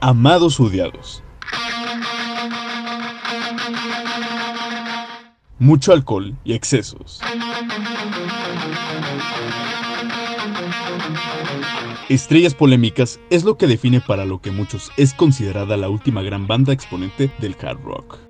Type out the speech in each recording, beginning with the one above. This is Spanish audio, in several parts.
amados odiados. Mucho alcohol y excesos. Estrellas polémicas es lo que define para lo que muchos es considerada la última gran banda exponente del hard rock.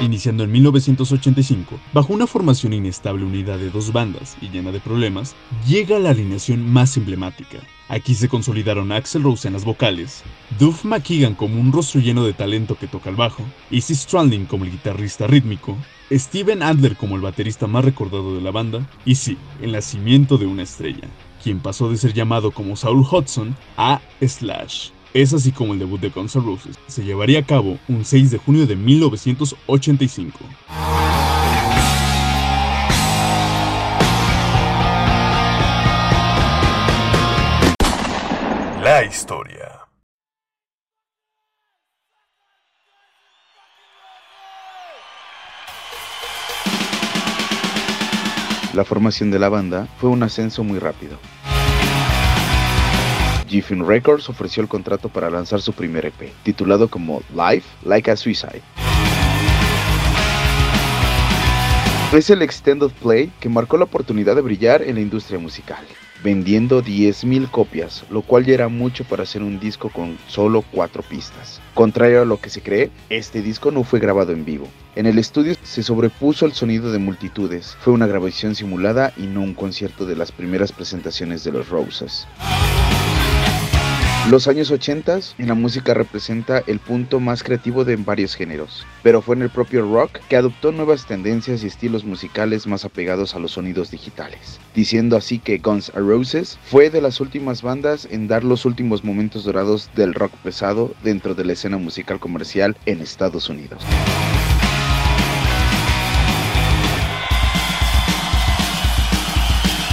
Iniciando en 1985, bajo una formación inestable unida de dos bandas y llena de problemas, llega la alineación más emblemática. Aquí se consolidaron Axel Rose en las vocales, Duff McKagan como un rostro lleno de talento que toca el bajo, Izzy Stranding como el guitarrista rítmico, Steven Adler como el baterista más recordado de la banda, y sí, el nacimiento de una estrella, quien pasó de ser llamado como Saul Hudson a Slash. Es así como el debut de Guns N' Roses se llevaría a cabo un 6 de junio de 1985. La historia. La formación de la banda fue un ascenso muy rápido. Giffen Records ofreció el contrato para lanzar su primer EP, titulado como Life Like a Suicide. Es el extended play que marcó la oportunidad de brillar en la industria musical, vendiendo 10.000 copias, lo cual ya era mucho para hacer un disco con solo 4 pistas. Contrario a lo que se cree, este disco no fue grabado en vivo. En el estudio se sobrepuso el sonido de multitudes, fue una grabación simulada y no un concierto de las primeras presentaciones de los Roses. Los años 80 en la música representa el punto más creativo de varios géneros, pero fue en el propio rock que adoptó nuevas tendencias y estilos musicales más apegados a los sonidos digitales, diciendo así que Guns N' Roses fue de las últimas bandas en dar los últimos momentos dorados del rock pesado dentro de la escena musical comercial en Estados Unidos.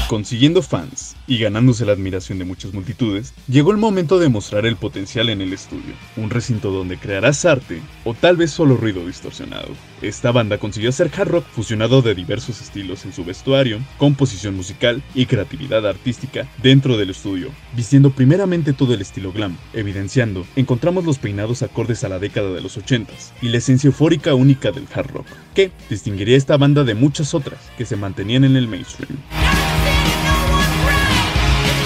Consiguiendo fans y ganándose la admiración de muchas multitudes, llegó el momento de mostrar el potencial en el estudio, un recinto donde crearás arte o tal vez solo ruido distorsionado. Esta banda consiguió hacer hard rock fusionado de diversos estilos en su vestuario, composición musical y creatividad artística dentro del estudio, vistiendo primeramente todo el estilo glam, evidenciando, encontramos los peinados acordes a la década de los 80s y la esencia eufórica única del hard rock, que distinguiría esta banda de muchas otras que se mantenían en el mainstream.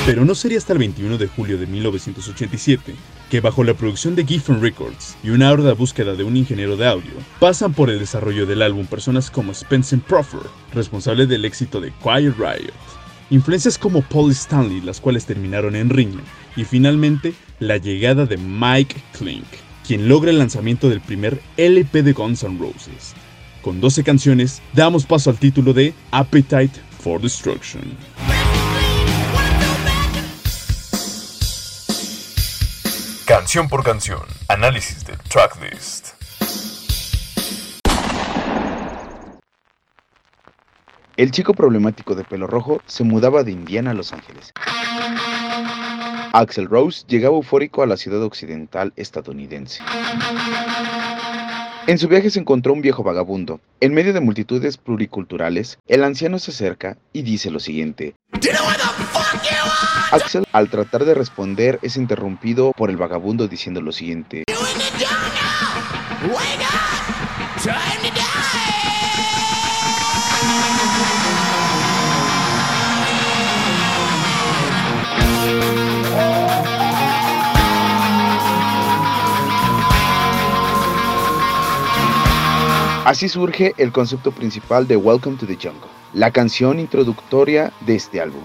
Pero no sería hasta el 21 de julio de 1987 que bajo la producción de Giffen Records y una ardua búsqueda de un ingeniero de audio, pasan por el desarrollo del álbum personas como Spencer Proffer, responsable del éxito de Quiet Riot, influencias como Paul Stanley, las cuales terminaron en Ringler, y finalmente la llegada de Mike Klink, quien logra el lanzamiento del primer LP de Guns N' Roses. Con 12 canciones, damos paso al título de Appetite for Destruction. Canción por canción. Análisis del tracklist. El chico problemático de pelo rojo se mudaba de Indiana a Los Ángeles. Axel Rose llegaba eufórico a la ciudad occidental estadounidense. En su viaje se encontró un viejo vagabundo. En medio de multitudes pluriculturales, el anciano se acerca y dice lo siguiente. Axel, al tratar de responder, es interrumpido por el vagabundo diciendo lo siguiente. Así surge el concepto principal de Welcome to the Jungle, la canción introductoria de este álbum.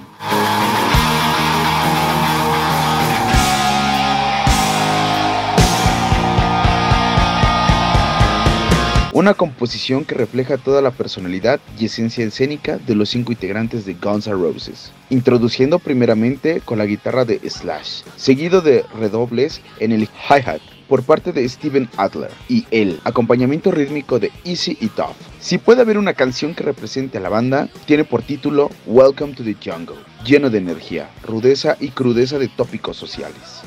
Una composición que refleja toda la personalidad y esencia escénica de los cinco integrantes de Guns N' Roses, introduciendo primeramente con la guitarra de Slash, seguido de redobles en el hi-hat por parte de Steven Adler y el acompañamiento rítmico de Easy y Tough. Si puede haber una canción que represente a la banda, tiene por título Welcome to the Jungle, lleno de energía, rudeza y crudeza de tópicos sociales.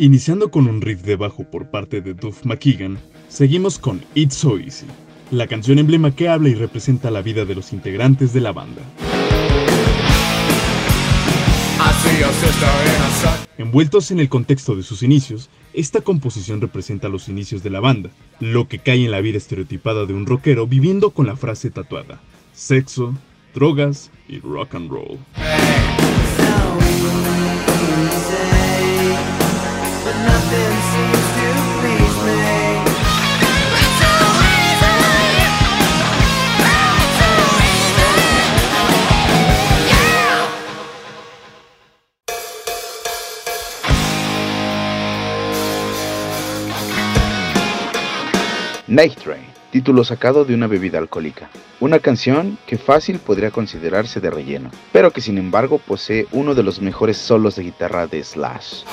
Iniciando con un riff de bajo por parte de Duff McKagan, seguimos con It's So Easy, la canción emblema que habla y representa la vida de los integrantes de la banda. Envueltos en el contexto de sus inicios, esta composición representa los inicios de la banda, lo que cae en la vida estereotipada de un rockero viviendo con la frase tatuada, sexo, drogas y rock and roll. Night título sacado de una bebida alcohólica. Una canción que fácil podría considerarse de relleno, pero que sin embargo posee uno de los mejores solos de guitarra de Slash.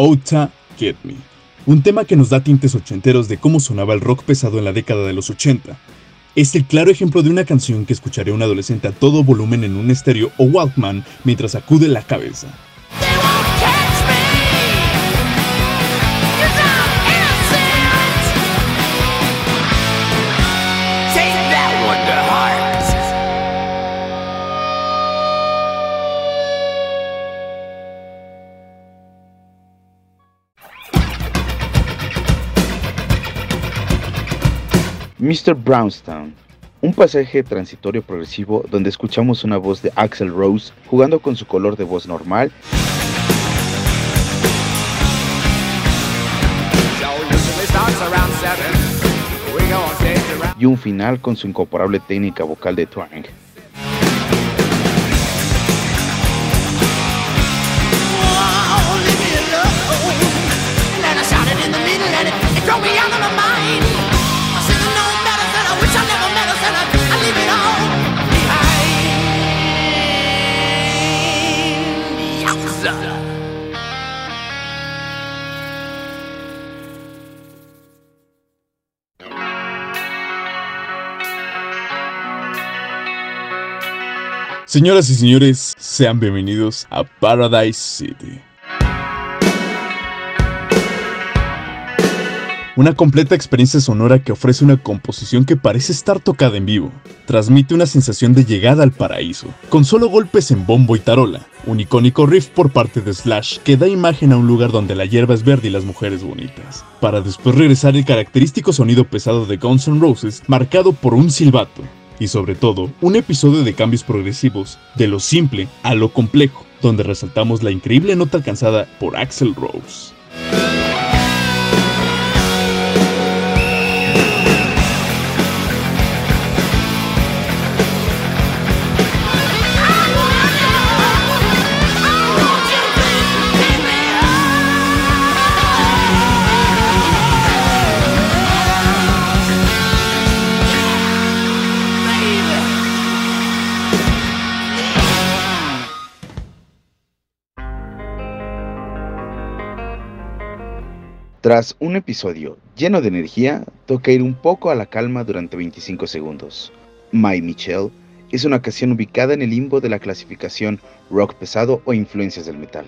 Ota Get Me, un tema que nos da tintes ochenteros de cómo sonaba el rock pesado en la década de los 80. Es el claro ejemplo de una canción que escucharía un adolescente a todo volumen en un estéreo o Walkman mientras sacude la cabeza. Mr. Brownstown, un pasaje transitorio progresivo donde escuchamos una voz de Axel Rose jugando con su color de voz normal y un final con su incomparable técnica vocal de twang. Señoras y señores, sean bienvenidos a Paradise City. Una completa experiencia sonora que ofrece una composición que parece estar tocada en vivo. Transmite una sensación de llegada al paraíso, con solo golpes en bombo y tarola. Un icónico riff por parte de Slash que da imagen a un lugar donde la hierba es verde y las mujeres bonitas. Para después regresar el característico sonido pesado de Guns N' Roses, marcado por un silbato, y sobre todo un episodio de cambios progresivos, de lo simple a lo complejo, donde resaltamos la increíble nota alcanzada por Axel Rose. Tras un episodio lleno de energía, toca ir un poco a la calma durante 25 segundos. My Michelle es una canción ubicada en el limbo de la clasificación rock pesado o influencias del metal.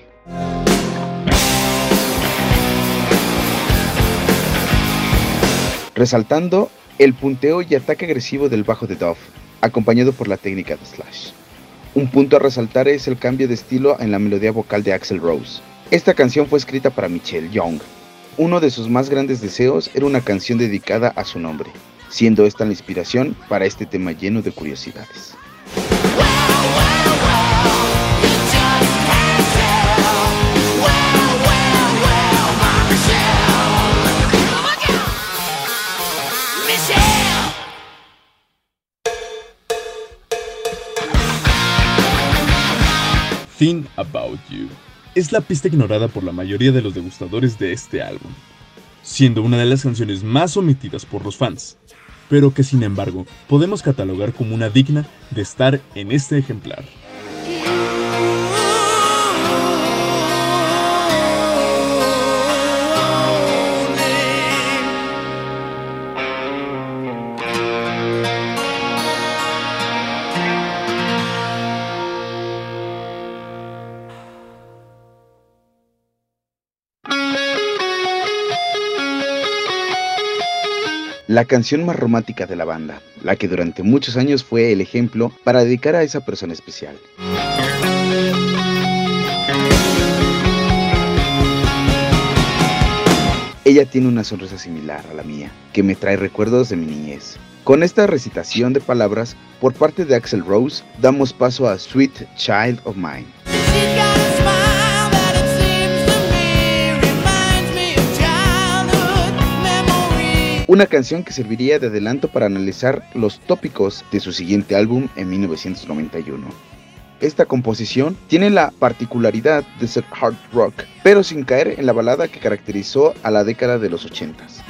Resaltando el punteo y ataque agresivo del bajo de Duff, acompañado por la técnica de Slash. Un punto a resaltar es el cambio de estilo en la melodía vocal de Axel Rose. Esta canción fue escrita para Michelle Young, uno de sus más grandes deseos era una canción dedicada a su nombre, siendo esta la inspiración para este tema lleno de curiosidades. Think About You. Es la pista ignorada por la mayoría de los degustadores de este álbum, siendo una de las canciones más omitidas por los fans, pero que sin embargo podemos catalogar como una digna de estar en este ejemplar. La canción más romántica de la banda, la que durante muchos años fue el ejemplo para dedicar a esa persona especial. Ella tiene una sonrisa similar a la mía, que me trae recuerdos de mi niñez. Con esta recitación de palabras por parte de Axel Rose, damos paso a Sweet Child of Mine. Una canción que serviría de adelanto para analizar los tópicos de su siguiente álbum en 1991. Esta composición tiene la particularidad de ser hard rock, pero sin caer en la balada que caracterizó a la década de los 80s.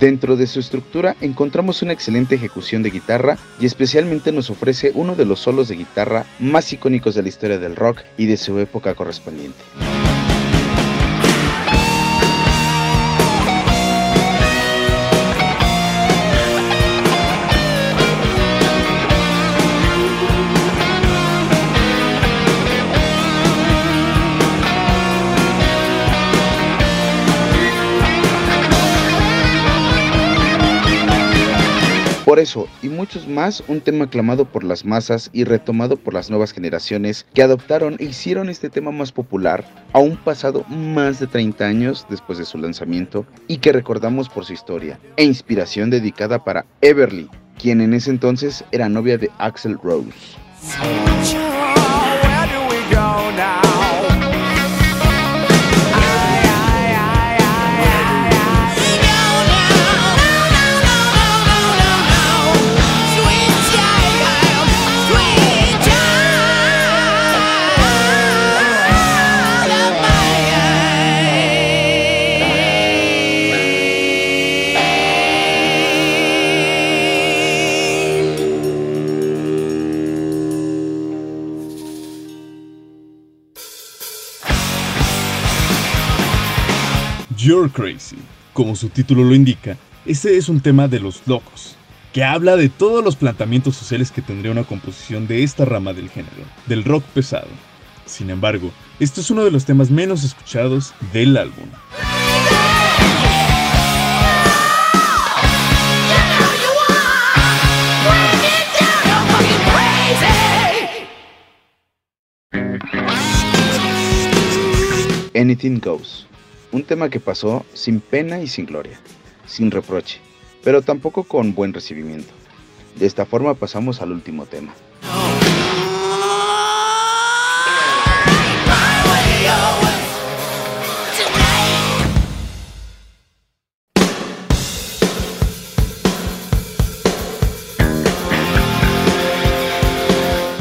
Dentro de su estructura encontramos una excelente ejecución de guitarra y especialmente nos ofrece uno de los solos de guitarra más icónicos de la historia del rock y de su época correspondiente. Por eso, y muchos más, un tema aclamado por las masas y retomado por las nuevas generaciones que adoptaron e hicieron este tema más popular, aún pasado más de 30 años después de su lanzamiento, y que recordamos por su historia e inspiración dedicada para Everly, quien en ese entonces era novia de Axel Rose. You're Crazy. Como su título lo indica, este es un tema de los locos, que habla de todos los planteamientos sociales que tendría una composición de esta rama del género, del rock pesado. Sin embargo, este es uno de los temas menos escuchados del álbum. Anything Goes un tema que pasó sin pena y sin gloria, sin reproche, pero tampoco con buen recibimiento. De esta forma pasamos al último tema.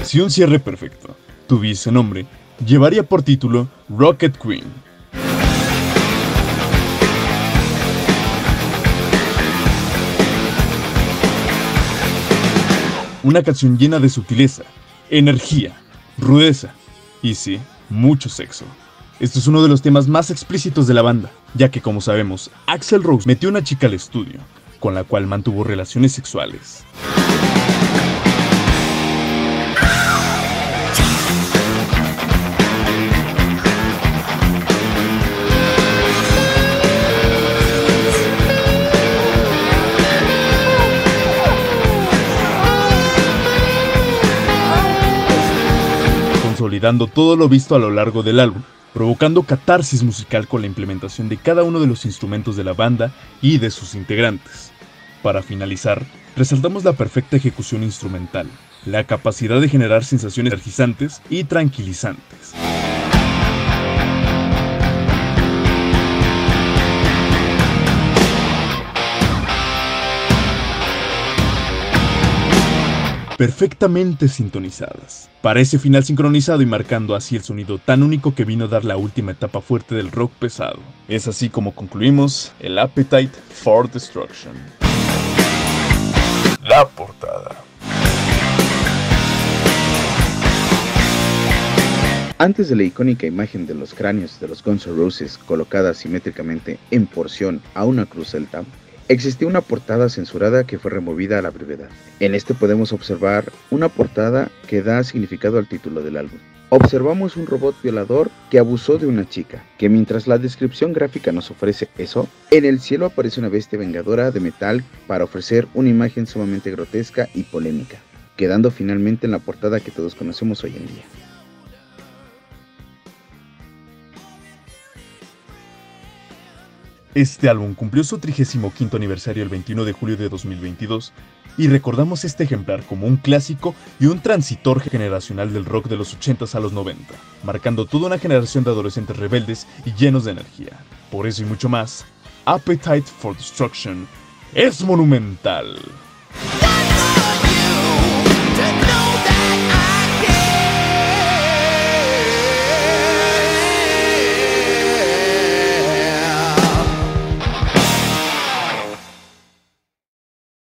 Si un cierre perfecto tuviese nombre, llevaría por título Rocket Queen Una canción llena de sutileza, energía, rudeza y sí, mucho sexo. Esto es uno de los temas más explícitos de la banda, ya que como sabemos, Axel Rose metió una chica al estudio, con la cual mantuvo relaciones sexuales. Consolidando todo lo visto a lo largo del álbum, provocando catarsis musical con la implementación de cada uno de los instrumentos de la banda y de sus integrantes. Para finalizar, resaltamos la perfecta ejecución instrumental, la capacidad de generar sensaciones energizantes y tranquilizantes. Perfectamente sintonizadas. Para ese final sincronizado y marcando así el sonido tan único que vino a dar la última etapa fuerte del rock pesado. Es así como concluimos el Appetite for Destruction. La portada. Antes de la icónica imagen de los cráneos de los Guns N' Roses colocada simétricamente en porción a una cruz celta, existía una portada censurada que fue removida a la brevedad. En este podemos observar una portada que da significado al título del álbum. Observamos un robot violador que abusó de una chica, que mientras la descripción gráfica nos ofrece eso, en el cielo aparece una bestia vengadora de metal para ofrecer una imagen sumamente grotesca y polémica, quedando finalmente en la portada que todos conocemos hoy en día. Este álbum cumplió su 35 aniversario el 21 de julio de 2022 y recordamos este ejemplar como un clásico y un transitor generacional del rock de los 80s a los 90, marcando toda una generación de adolescentes rebeldes y llenos de energía. Por eso y mucho más, Appetite for Destruction es monumental.